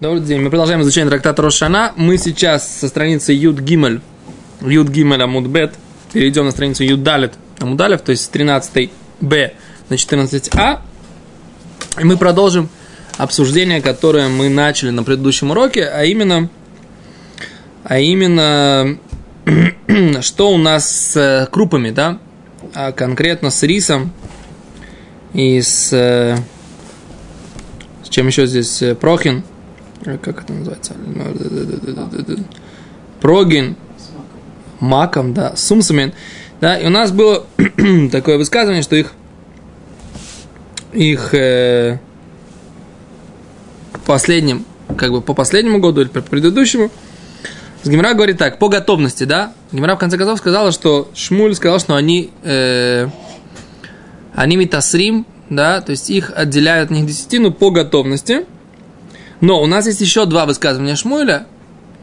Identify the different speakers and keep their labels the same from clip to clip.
Speaker 1: Добрый день. Мы продолжаем изучение трактата Рошана. Мы сейчас со страницы Юд Гимель, Юд Гимель Амудбет, перейдем на страницу Юд Далет Амудалев, то есть с 13 Б на 14А. И мы продолжим обсуждение, которое мы начали на предыдущем уроке, а именно, а именно, что у нас с крупами, да, а конкретно с рисом и с, с чем еще здесь прохин – Э, как это называется? Прогин, маком, да, сумсамин. Да, и у нас было такое высказывание, что их, их э, последним, как бы по последнему году или по предыдущему, Гимра говорит так, по готовности, да? Гимра в конце концов сказала, что Шмуль сказал, что они, э, они митасрим, да, то есть их отделяют от них десятину по готовности – но у нас есть еще два высказывания Шмуэля.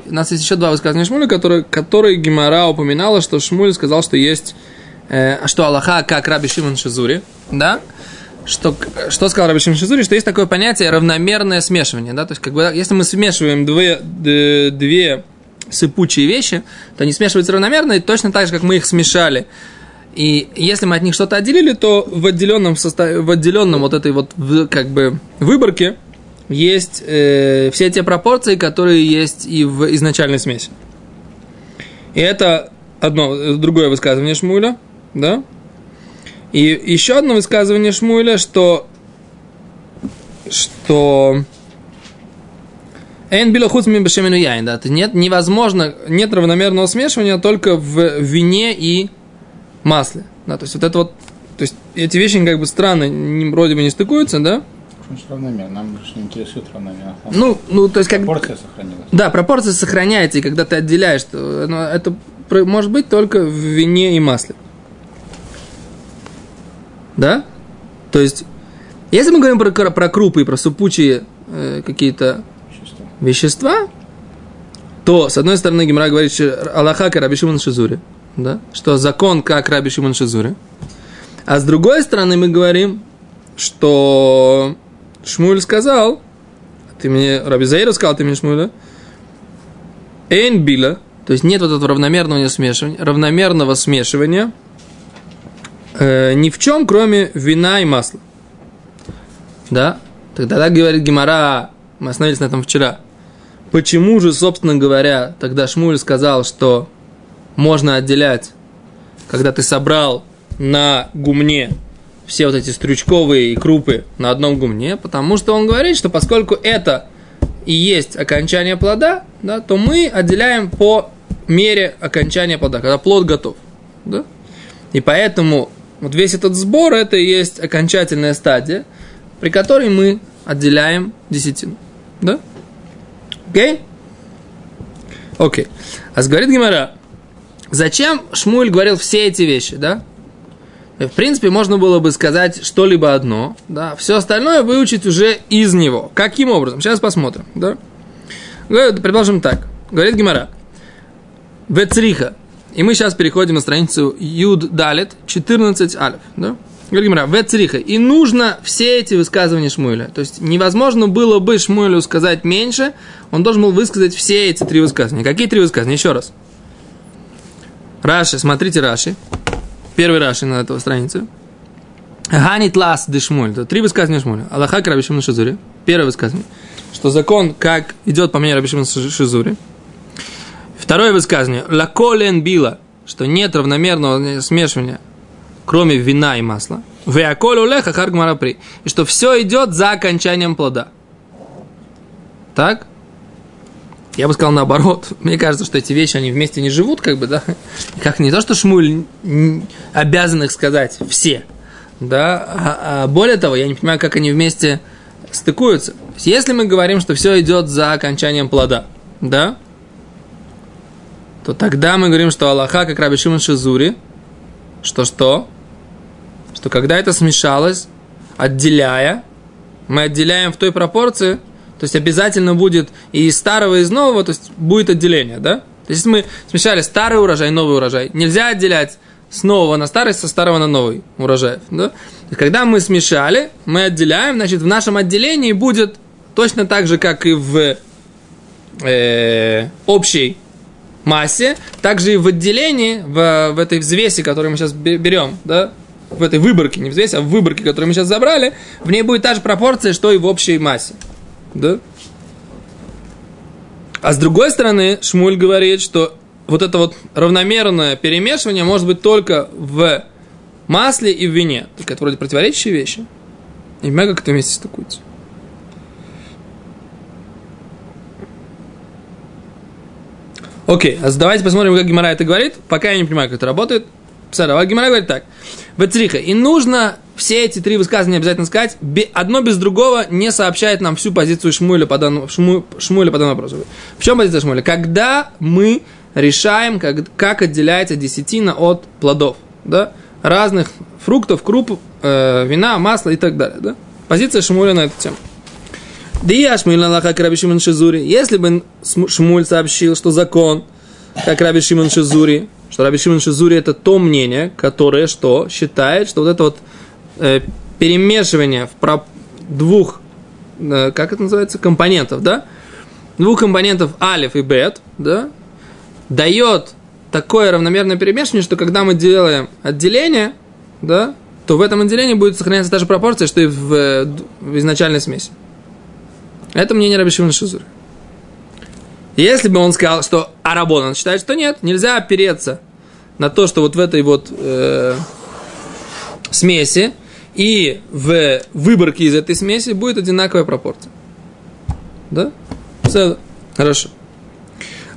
Speaker 1: У нас есть еще два высказывания Шмуэля, которые, которые Гимара упоминала, что Шмуэль сказал, что есть, э, что Аллаха как Раби Шимон Шизури, да? Что, что сказал Раби Шимон Шизури, что есть такое понятие равномерное смешивание, да? То есть, как бы, если мы смешиваем две, две сыпучие вещи, то они смешиваются равномерно, и точно так же, как мы их смешали. И если мы от них что-то отделили, то в отделенном, составе, в отделенном вот этой вот как бы выборке есть э, все те пропорции, которые есть и в изначальной смеси. И это одно, другое высказывание Шмуля, да? И еще одно высказывание Шмуля, что что Эн билохуц мибешемену яин, да, нет, невозможно, нет равномерного смешивания только в вине и масле, да, то есть вот это вот, то есть эти вещи как бы странно, вроде бы не стыкуются, да,
Speaker 2: Значит, равномерно. Нам больше не интересует равномерно.
Speaker 1: Ну, ну, то есть как...
Speaker 2: Пропорция сохранилась.
Speaker 1: Да, пропорция сохраняется, и когда ты отделяешь, то, ну, это может быть только в вине и масле. Да? То есть, если мы говорим про, про крупы и про супучие э, какие-то вещества. вещества, то, с одной стороны, Гимра говорит, что Аллаха как Раби Шимон Шизури, да? что закон как Раби Шимон Шизури. А с другой стороны, мы говорим, что Шмуль сказал, ты мне, Раби Заира сказал, ты мне Шмуля, Эйн била, то есть нет вот этого равномерного смешивания, равномерного смешивания э, ни в чем, кроме вина и масла. Да? Тогда так говорит Гимара, мы остановились на этом вчера. Почему же, собственно говоря, тогда Шмуль сказал, что можно отделять, когда ты собрал на гумне все вот эти стрючковые и крупы на одном гумне, потому что он говорит, что поскольку это и есть окончание плода, да, то мы отделяем по мере окончания плода, когда плод готов. Да? И поэтому вот весь этот сбор это и есть окончательная стадия, при которой мы отделяем десятину. Да? Окей? Окей. А говорит Гимара, зачем Шмуль говорил все эти вещи, да? В принципе, можно было бы сказать что-либо одно, да, все остальное выучить уже из него. Каким образом? Сейчас посмотрим, да. Предложим так. Говорит Гимара. Вецриха. И мы сейчас переходим на страницу Юд Далет, 14 алиф, да. Говорит Гимара. Вецриха. И нужно все эти высказывания Шмуэля. То есть, невозможно было бы Шмуэлю сказать меньше, он должен был высказать все эти три высказывания. Какие три высказывания? Еще раз. Раши, смотрите Раши. Первый Раши на эту страницу. Ганит лас дешмуль. Три высказывания Шмуля. Аллаха к Рабишиму Шизури. Первое высказывание. Что закон как идет по мнению Рабишиму Шизури. Второе высказывание. Лаколен била. Что нет равномерного смешивания, кроме вина и масла. Веаколь улеха харгмарапри. И что все идет за окончанием плода. Так? Я бы сказал наоборот. Мне кажется, что эти вещи, они вместе не живут, как бы, да. Как не то, что Шмуль обязан их сказать все, да. А, а более того, я не понимаю, как они вместе стыкуются. Если мы говорим, что все идет за окончанием плода, да, то тогда мы говорим, что Аллаха, как Раби Шимон Шизури, что что? Что когда это смешалось, отделяя, мы отделяем в той пропорции, есть обязательно будет и из старого, и из нового, то есть будет отделение, да? То есть если мы смешали старый урожай, новый урожай, нельзя отделять с нового на старый, со старого на новый урожай. Да? Когда мы смешали, мы отделяем, значит, в нашем отделении будет точно так же, как и в э, общей массе, также и в отделении, в, в этой взвеси, которую мы сейчас берем, да, в этой выборке, не взвесь, а в выборке, которую мы сейчас забрали, в ней будет та же пропорция, что и в общей массе. Да? А с другой стороны, Шмуль говорит, что вот это вот равномерное перемешивание может быть только в масле и в вине. Только это вроде противоречащие вещи. И мега как это вместе стыкуется. Окей, а давайте посмотрим, как Гимара это говорит. Пока я не понимаю, как это работает. Сара, Гимара говорит так. Бацриха. И нужно все эти три высказывания обязательно сказать. Одно без другого не сообщает нам всю позицию Шмуэля по данному, Шму, Шмуэля по данному вопросу. В чем позиция Шмуэля? Когда мы решаем, как, как отделяется десятина от плодов. Да? Разных фруктов, круп, э, вина, масла и так далее. Да? Позиция Шмуэля на эту тему. Дия Шмуль Аллаха Раби Шимон Шизури. Если бы Шмуль сообщил, что закон, как Раби Шимон Шизури, что Раби Шимон Шизури это то мнение, которое что считает, что вот это вот э, перемешивание в про двух, э, как это называется, компонентов, да, двух компонентов алиф и бет, да, дает такое равномерное перемешивание, что когда мы делаем отделение, да, то в этом отделении будет сохраняться та же пропорция, что и в, в изначальной смеси. Это мнение Раби Шимона Шизури. Если бы он сказал, что Арабон, он считает, что нет, нельзя опереться на то, что вот в этой вот э, смеси и в выборке из этой смеси будет одинаковая пропорция. Да? Все, хорошо.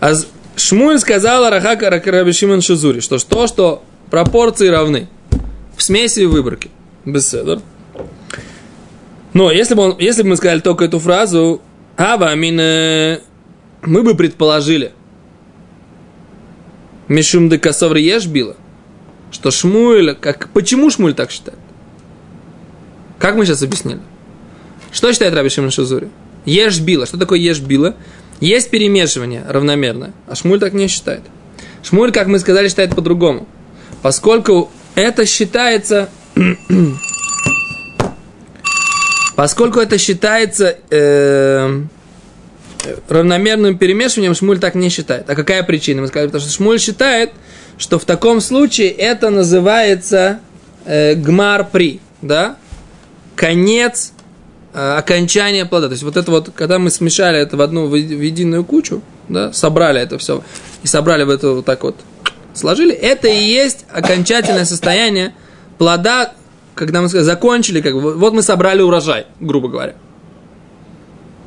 Speaker 1: А Шмуль сказал Рахака Раби Шимон Шизури, что то, что пропорции равны в смеси и выборке. Беседер. Но если бы, он, если бы мы сказали только эту фразу, Ава, амин, мы бы предположили, Мишум де Косоври ешь била, что Шмуэль, как, почему Шмуль так считает? Как мы сейчас объяснили? Что считает Раби Шимон Шазури? Ешь била. Что такое ешь била? Есть перемешивание равномерное, а Шмуль так не считает. Шмуль, как мы сказали, считает по-другому. Поскольку это считается Поскольку это считается э, равномерным перемешиванием, Шмуль так не считает. А какая причина? Мы сказали, потому что Шмуль считает, что в таком случае это называется э, гмар при, да? Конец э, окончания плода. То есть вот это вот, когда мы смешали это в одну в единую кучу, да, собрали это все и собрали в это вот так вот, сложили, это и есть окончательное состояние плода, когда мы закончили, как бы, вот мы собрали урожай, грубо говоря.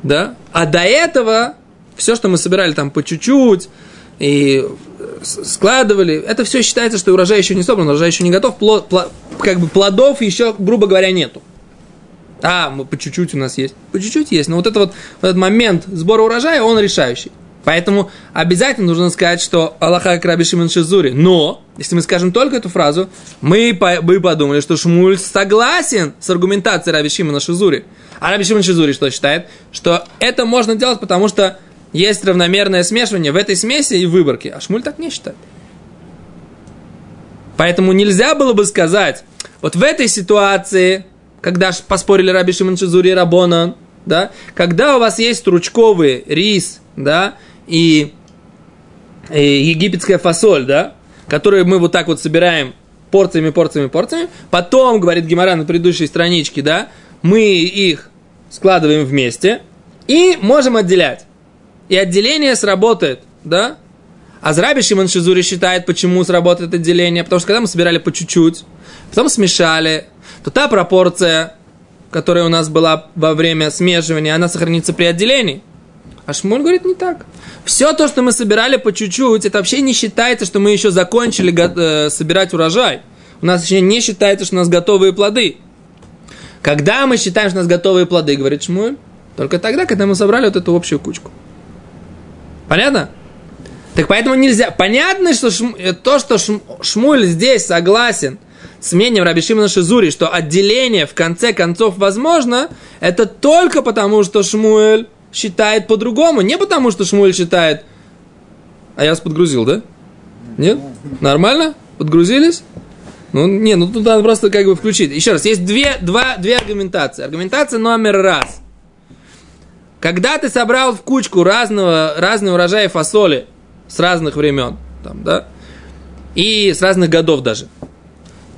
Speaker 1: Да? А до этого все, что мы собирали там по чуть-чуть и складывали, это все считается, что урожай еще не собран, урожай еще не готов, плод, плод, как бы плодов еще, грубо говоря, нету. А, мы по чуть-чуть у нас есть. По чуть-чуть есть. Но вот, это вот, вот этот момент сбора урожая, он решающий. Поэтому обязательно нужно сказать, что Аллаха Краби Шимон Шизури. Но, если мы скажем только эту фразу, мы бы подумали, что Шмуль согласен с аргументацией Раби Шимона Шизури. А Шимон Шизури что считает? Что это можно делать, потому что есть равномерное смешивание в этой смеси и выборке. А Шмуль так не считает. Поэтому нельзя было бы сказать, вот в этой ситуации, когда поспорили Раби Шимон Шизури и Рабона, да, когда у вас есть стручковый рис, да, и, и египетская фасоль, да, которую мы вот так вот собираем порциями, порциями, порциями. Потом, говорит Гимара на предыдущей страничке, да, мы их складываем вместе и можем отделять. И отделение сработает, да? А Зраби Шимон Шизури считает, почему сработает отделение. Потому что когда мы собирали по чуть-чуть, потом смешали, то та пропорция, которая у нас была во время смешивания, она сохранится при отделении. А Шмуль говорит не так. Все то, что мы собирали по чуть-чуть, это вообще не считается, что мы еще закончили э, собирать урожай. У нас еще не считается, что у нас готовые плоды. Когда мы считаем, что у нас готовые плоды, говорит Шмуль, только тогда, когда мы собрали вот эту общую кучку. Понятно? Так поэтому нельзя. Понятно, что шм... Э, то, что шм... Шмуль здесь согласен с мнением Раби Шимона Шизури, что отделение в конце концов возможно, это только потому, что Шмуэль считает по-другому. Не потому, что Шмуль считает... А я вас подгрузил, да? Нет? Нормально? Подгрузились? Ну, не, ну тут надо просто как бы включить. Еще раз, есть две, два, две аргументации. Аргументация номер раз. когда ты собрал в кучку разного, разные урожаи фасоли с разных времен, там, да, и с разных годов даже,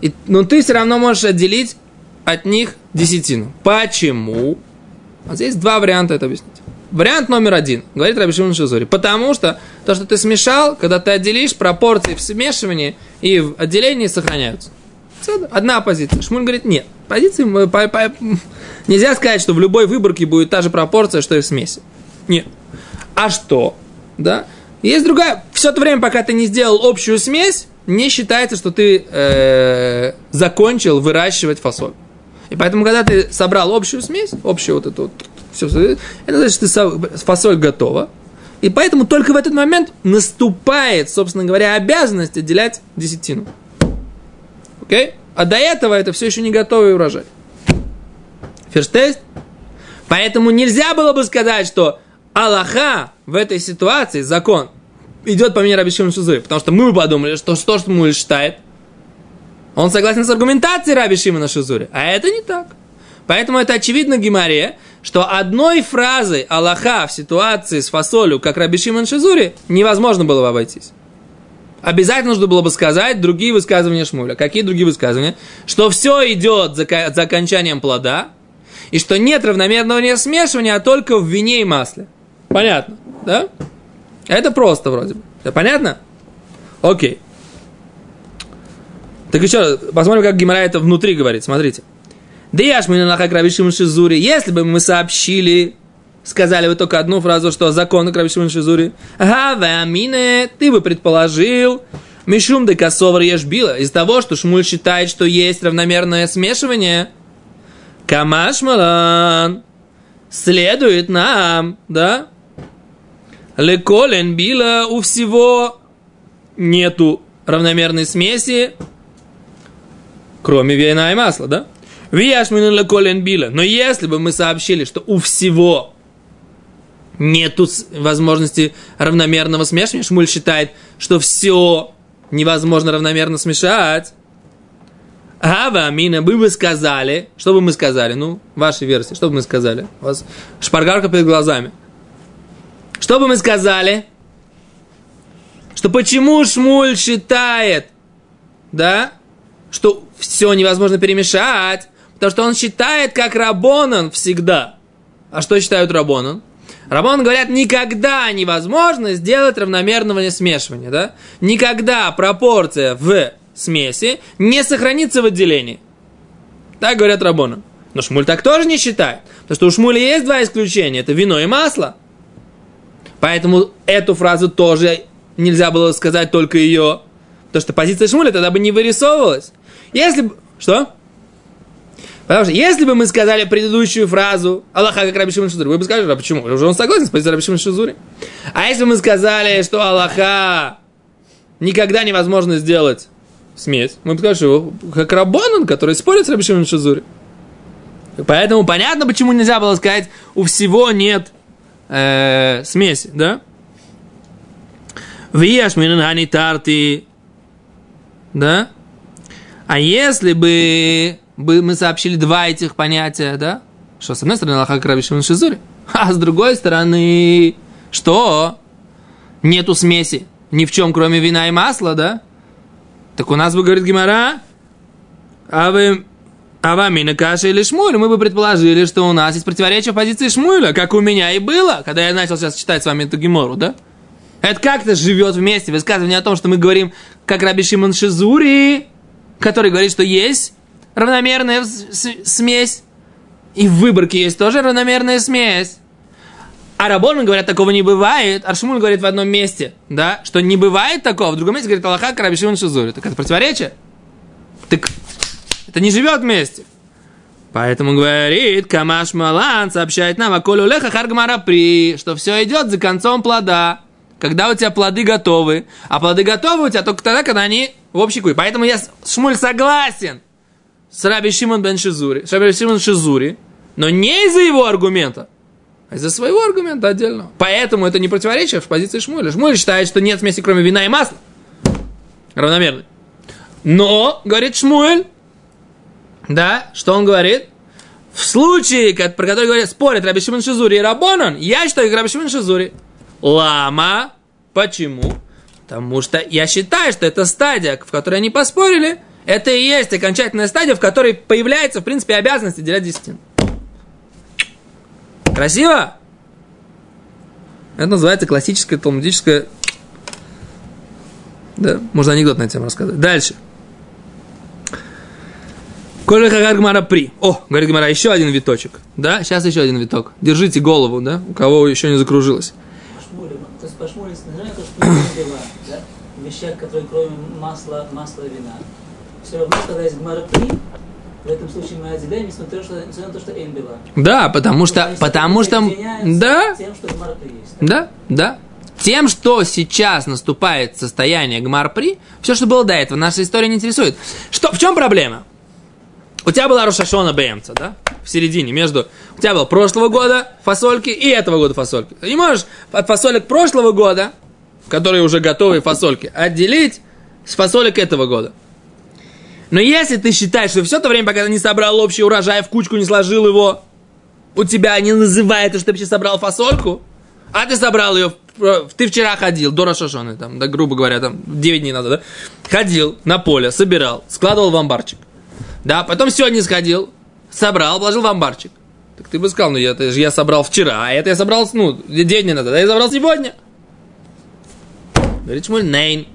Speaker 1: и, но ты все равно можешь отделить от них десятину. Почему? Вот здесь два варианта это объяснить. Вариант номер один, говорит Раби Шимон Шизури, потому что то, что ты смешал, когда ты отделишь, пропорции в смешивании и в отделении сохраняются. Одна позиция. Шмуль говорит, нет. Позиции по, по, нельзя сказать, что в любой выборке будет та же пропорция, что и в смеси. Нет. А что? Да? Есть другая. Все это время, пока ты не сделал общую смесь, не считается, что ты э, закончил выращивать фасоль. И поэтому, когда ты собрал общую смесь, общую вот эту вот, все, это значит, что фасоль готова. И поэтому только в этот момент наступает, собственно говоря, обязанность отделять десятину. Окей? Okay? А до этого это все еще не готовый урожай. Ферштест? Поэтому нельзя было бы сказать, что Аллаха в этой ситуации, закон, идет по мнению Раби Шимон Шузы, потому что мы подумали, что то, что Муль считает, он согласен с аргументацией Раби Шимона Шузури, а это не так. Поэтому это очевидно Гимаре, что одной фразой Аллаха в ситуации с фасолью, как Раби Шимон Шизури, невозможно было бы обойтись. Обязательно нужно было бы сказать другие высказывания Шмуля. Какие другие высказывания? Что все идет за, за окончанием плода, и что нет равномерного не смешивания, а только в вине и масле. Понятно, да? Это просто вроде бы. Это понятно? Окей. Так еще посмотрим, как Гимара это внутри говорит. Смотрите. Если бы мы сообщили, сказали бы только одну фразу, что закон Рабишим Шизури. Ага, вы амине, ты бы предположил. Мишум де косовар ешбила. Из того, что Шмуль считает, что есть равномерное смешивание. Камашмалан. Следует нам, да? Леколен била у всего нету равномерной смеси, кроме вина и масла, да? Вияшмину леколен била. Но если бы мы сообщили, что у всего нету возможности равномерного смешивания, Шмуль считает, что все невозможно равномерно смешать, Ава Амина, мы бы сказали, что бы мы сказали, ну, вашей версии, что бы мы сказали? У вас шпаргарка перед глазами – что бы мы сказали? Что почему Шмуль считает, да, что все невозможно перемешать, потому что он считает как Рабонан всегда. А что считают Рабонан? Рабон говорят, никогда невозможно сделать равномерного смешивания, да? Никогда пропорция в смеси не сохранится в отделении. Так говорят Рабона. Но Шмуль так тоже не считает. Потому что у Шмуля есть два исключения. Это вино и масло. Поэтому эту фразу тоже нельзя было сказать только ее. Потому что позиция Шмуля тогда бы не вырисовывалась. Если бы... Что? Потому что если бы мы сказали предыдущую фразу Аллаха как Раби Шимон Шизури, вы бы сказали, а почему? Уже он согласен с позицией Раби Шимон Шизури. А если бы мы сказали, что Аллаха никогда невозможно сделать смесь, мы бы сказали, что как Рабонан, который спорит с Раби Шимон Шизури. Поэтому понятно, почему нельзя было сказать, у всего нет э, смеси, да? Вияш минан тарти, да? А если бы мы сообщили два этих понятия, да? Что, с одной стороны, Аллаха Краби Шизури, а с другой стороны, что? Нету смеси ни в чем, кроме вина и масла, да? Так у нас бы, говорит Гимара, а вы а вами каша или Шмуль, мы бы предположили, что у нас есть противоречие в позиции Шмуля, как у меня и было, когда я начал сейчас читать с вами эту гемору, да? Это как-то живет вместе. Высказывание о том, что мы говорим, как Раби Шимон Шизури, который говорит, что есть равномерная смесь, и в выборке есть тоже равномерная смесь. А Рабон говорят, такого не бывает. А Шмуль говорит в одном месте, да, что не бывает такого. В другом месте говорит Аллаха Раби Шимон Шизури. Так это противоречие? Так это не живет вместе. Поэтому говорит, Камаш Малан сообщает нам, Аколю Леха Харгмара при, что все идет за концом плода. Когда у тебя плоды готовы. А плоды готовы у тебя только тогда, когда они в общей куе. Поэтому я, Шмуль, согласен с Раби Шимон бен Шизури, с Раби Шимон Шизури, но не из-за его аргумента, а из-за своего аргумента отдельно. Поэтому это не противоречие в позиции Шмуля. Шмуль считает, что нет смеси, кроме вина и масла. Равномерно. Но, говорит Шмуэль, да, что он говорит? В случае, как- про который говорят, спорят Раби Шимон Шизури и Рабонан, я считаю, как Раби Шимон Шизури. Лама. Почему? Потому что я считаю, что эта стадия, в которой они поспорили, это и есть окончательная стадия, в которой появляется, в принципе, обязанность отделять десятину. Красиво? Это называется классическое талмудическое... Да, можно анекдот на эту тему рассказать. Дальше. Коля Хагар Гмара при. О, говорит Гмара, еще один виточек. Да, сейчас еще один виток. Держите голову, да, у кого еще не закружилось.
Speaker 3: Пашмулем. То есть пашмулем, знаете, как шмулем была, да? Вещах, которые кроме масла, масла вина. Все равно, когда есть гмара в этом случае мы отделяем, несмотря, что, несмотря на то, что эм была.
Speaker 1: Да, потому
Speaker 3: То
Speaker 1: что,
Speaker 3: есть
Speaker 1: потому что, да,
Speaker 3: Тем, что есть.
Speaker 1: да, да. Тем, что сейчас наступает состояние гмарпри, все, что было до этого, наша история не интересует. Что, в чем проблема? У тебя была Рошашона Бэмца, да? В середине, между... У тебя было прошлого года фасольки и этого года фасольки. Ты не можешь от фасолек прошлого года, которые уже готовые фасольки, отделить с фасолек этого года. Но если ты считаешь, что все то время, пока ты не собрал общий урожай, в кучку не сложил его, у тебя не называется, что ты вообще собрал фасольку, а ты собрал ее, в- ты вчера ходил, до Рошашоны, там, да, грубо говоря, там, 9 дней надо, да? Ходил на поле, собирал, складывал в амбарчик. Да, потом сегодня сходил, собрал, положил в амбарчик. Так ты бы сказал, ну это же я собрал вчера, а это я собрал, ну, 9 дней назад, а я собрал сегодня. Говорит Шмуль, нейн,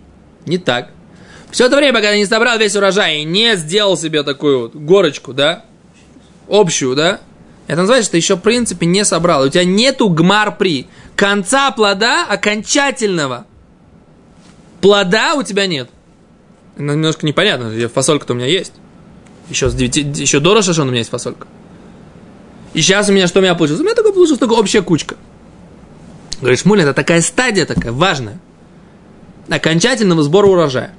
Speaker 1: не так. Все это время, ты не собрал весь урожай и не сделал себе такую вот горочку, да, общую, да, это называется, что ты еще, в принципе, не собрал. У тебя нету гмар при. Конца плода окончательного плода у тебя нет. Ну, немножко непонятно, фасолька-то у меня есть. Еще, с 9, еще до Рошашона у меня есть фасолька. И сейчас у меня что у меня получилось? У меня такое получилось только общая кучка. Говоришь, Муля, это такая стадия такая важная. Окончательного сбора урожая.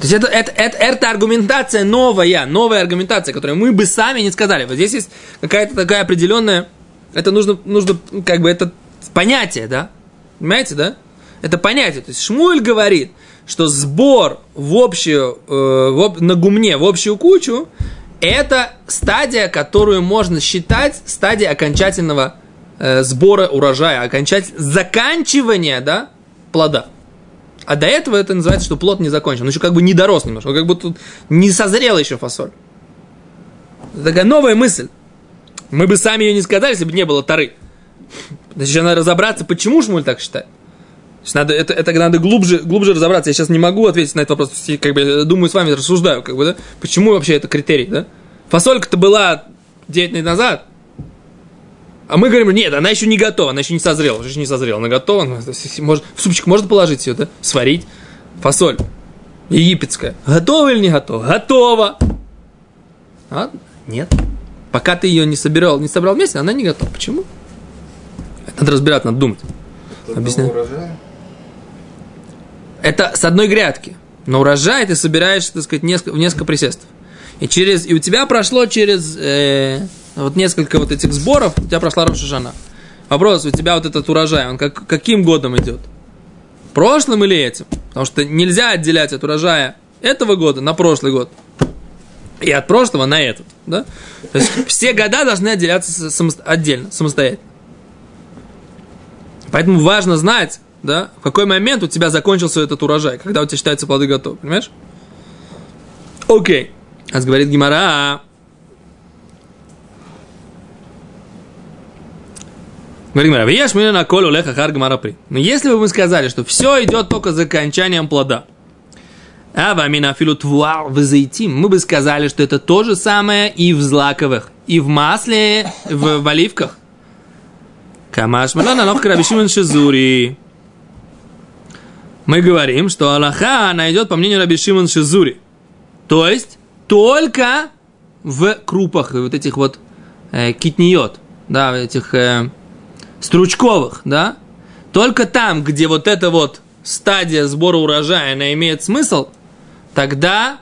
Speaker 1: То есть это, это, это, это аргументация новая, новая аргументация, которую мы бы сами не сказали. Вот здесь есть какая-то такая определенная, это нужно, нужно как бы это понятие, да? Понимаете, да? Это понятие. То есть Шмуль говорит, что сбор в общую, э, в на гумне, в общую кучу, это стадия, которую можно считать стадией окончательного э, сбора урожая, окончатель... заканчивания, да, плода. А до этого это называется, что плод не закончен. Он еще как бы не дорос немножко, он как будто не созрела еще фасоль. Такая новая мысль. Мы бы сами ее не сказали, если бы не было тары. Значит, надо разобраться, почему Шмуль так считает. Значит, надо, это, это надо глубже, глубже разобраться. Я сейчас не могу ответить на этот вопрос. Как бы, думаю, с вами рассуждаю, как бы, да? Почему вообще это критерий, да? Фасолька-то была 9 лет назад. А мы говорим, нет, она еще не готова, она еще не созрела, еще не созрела, она готова, ну, может, в супчик можно положить ее, да, сварить, фасоль египетская, готова или не готова? Готова. А? Нет. Пока ты ее не собирал, не собрал вместе, она не готова. Почему? Надо разбираться, надо думать. Объясняю. Это с одной грядки. На урожай ты собираешь, так сказать, несколько, в несколько присестов. И, через, и у тебя прошло через э, вот несколько вот этих сборов, у тебя прошла Рошашана. Вопрос, у тебя вот этот урожай, он как, каким годом идет? Прошлым или этим? Потому что нельзя отделять от урожая этого года на прошлый год. И от прошлого на этот. Да? То есть все года должны отделяться самосто- отдельно, самостоятельно. Поэтому важно знать, да, в какой момент у тебя закончился этот урожай, когда у тебя считаются плоды готовы, понимаешь? Окей. Говорит Гимара. Говорит Гимара, «Вияш меня на колю леха хар гмара при». Но если бы мы сказали, что все идет только за окончанием плода, а вамина филу твуар вазайтим, мы бы сказали, что это то же самое и в злаковых, и в масле, в, в оливках. Камаш Рабишимон Шизури. Мы говорим, что Аллаха найдет по мнению Раби Шимон Шизури. То есть, только в крупах, вот этих вот э, китниот, да, этих э, стручковых, да, только там, где вот эта вот стадия сбора урожая, она имеет смысл, тогда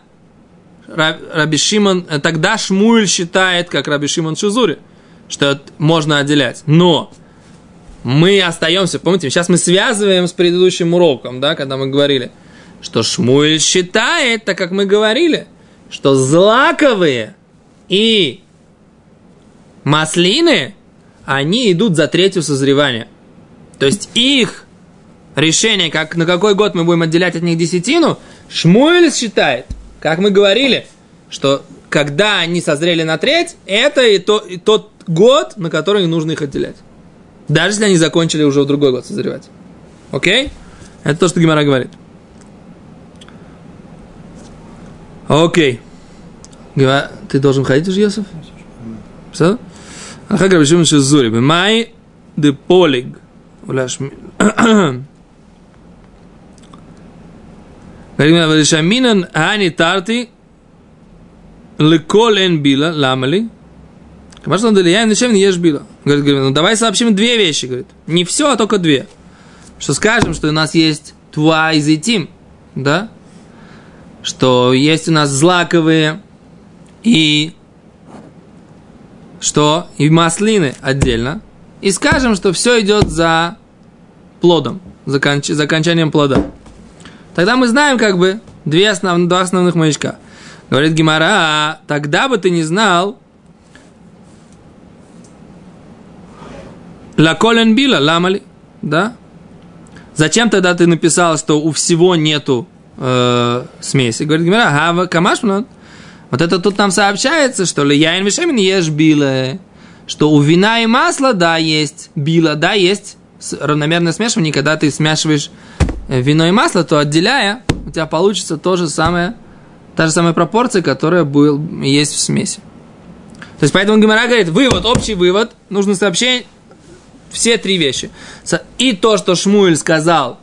Speaker 1: Ра- Раби Шимон, э, тогда Шмуль считает, как Раби Шимон Шизури, что можно отделять. Но мы остаемся, помните, сейчас мы связываем с предыдущим уроком, да, когда мы говорили, что Шмуль считает, так как мы говорили, что злаковые и маслины, они идут за третью созревание. То есть их решение, как, на какой год мы будем отделять от них десятину, Шмуэль считает, как мы говорили, что когда они созрели на треть, это и, то, и тот год, на который нужно их отделять. Даже если они закончили уже в другой год созревать. Окей? Это то, что Гимара говорит. Окей. Гимара, ты должен ходить уже, Йосиф? Все? Ахагар Бешим Шизури. Бемай де полиг. Уляш... Шаминан Ани Тарти Леколен Била, Ламали. Потому что он я ничем не ешь била. Говорит, говорит, ну давай сообщим две вещи, говорит. Не все, а только две. Что скажем, что у нас есть туа и зетим, да? Что есть у нас злаковые и что? И маслины отдельно. И скажем, что все идет за плодом, за, конч, за окончанием плода. Тогда мы знаем как бы две основ, два основных маячка. Говорит Гимара, «А, тогда бы ты не знал, Ла колен била, ламали, да? Зачем тогда ты написал, что у всего нету э, смеси? Говорит Гимара, хава камашмнот. Вот это тут нам сообщается, что ли яин вишемин ешь била, что у вина и масла, да, есть била, да, есть равномерное смешивание, когда ты смешиваешь э, вино и масло, то отделяя, у тебя получится то же самое, та же самая пропорция, которая был, есть в смеси. То есть, поэтому Гимара говорит, вывод, общий вывод, нужно сообщение, все три вещи. И то, что Шмуэль сказал,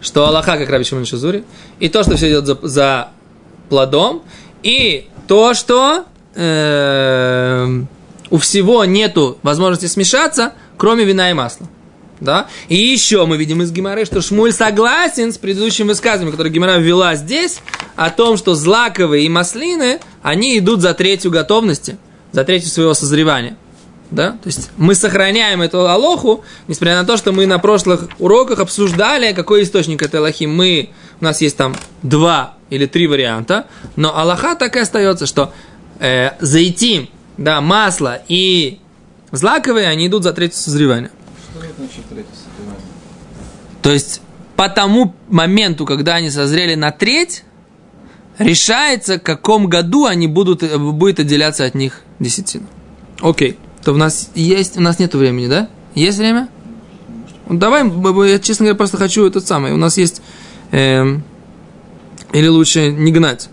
Speaker 1: что Аллаха, как Раби Шимон Шазури, и то, что все идет за, за плодом, и то, что э, у всего нету возможности смешаться, кроме вина и масла. Да? И еще мы видим из Гимары, что Шмуль согласен с предыдущим высказыванием, которое Гимара ввела здесь, о том, что злаковые и маслины, они идут за третью готовности, за третью своего созревания. Да? То есть мы сохраняем эту алоху, несмотря на то, что мы на прошлых уроках обсуждали, какой источник этой алохи. Мы, у нас есть там два или три варианта, но аллаха так и остается, что э, зайти, да, масло и злаковые, они идут за третье созревание.
Speaker 2: Что значит третье созревание?
Speaker 1: То есть по тому моменту, когда они созрели на треть, решается, в каком году они будут, э, будет отделяться от них десятина. Окей то у нас есть, у нас нет времени, да? Есть время? Ну, давай, я, честно говоря, просто хочу этот самый. У нас есть... Эм, или лучше не гнать.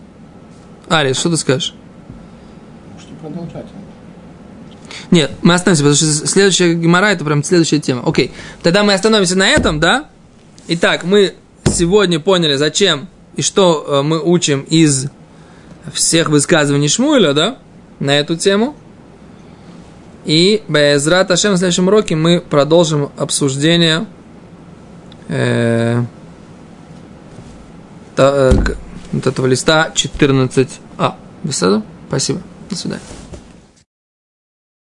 Speaker 1: Арис, что ты скажешь?
Speaker 2: Можете продолжать.
Speaker 1: Нет, мы остановимся, потому что следующая гемора это прям следующая тема. Окей, тогда мы остановимся на этом, да? Итак, мы сегодня поняли, зачем и что э, мы учим из всех высказываний Шмуэля, да, на эту тему. И Безрат Ашем в следующем уроке мы продолжим обсуждение э, вот этого листа 14а. Беседу? Спасибо. До свидания.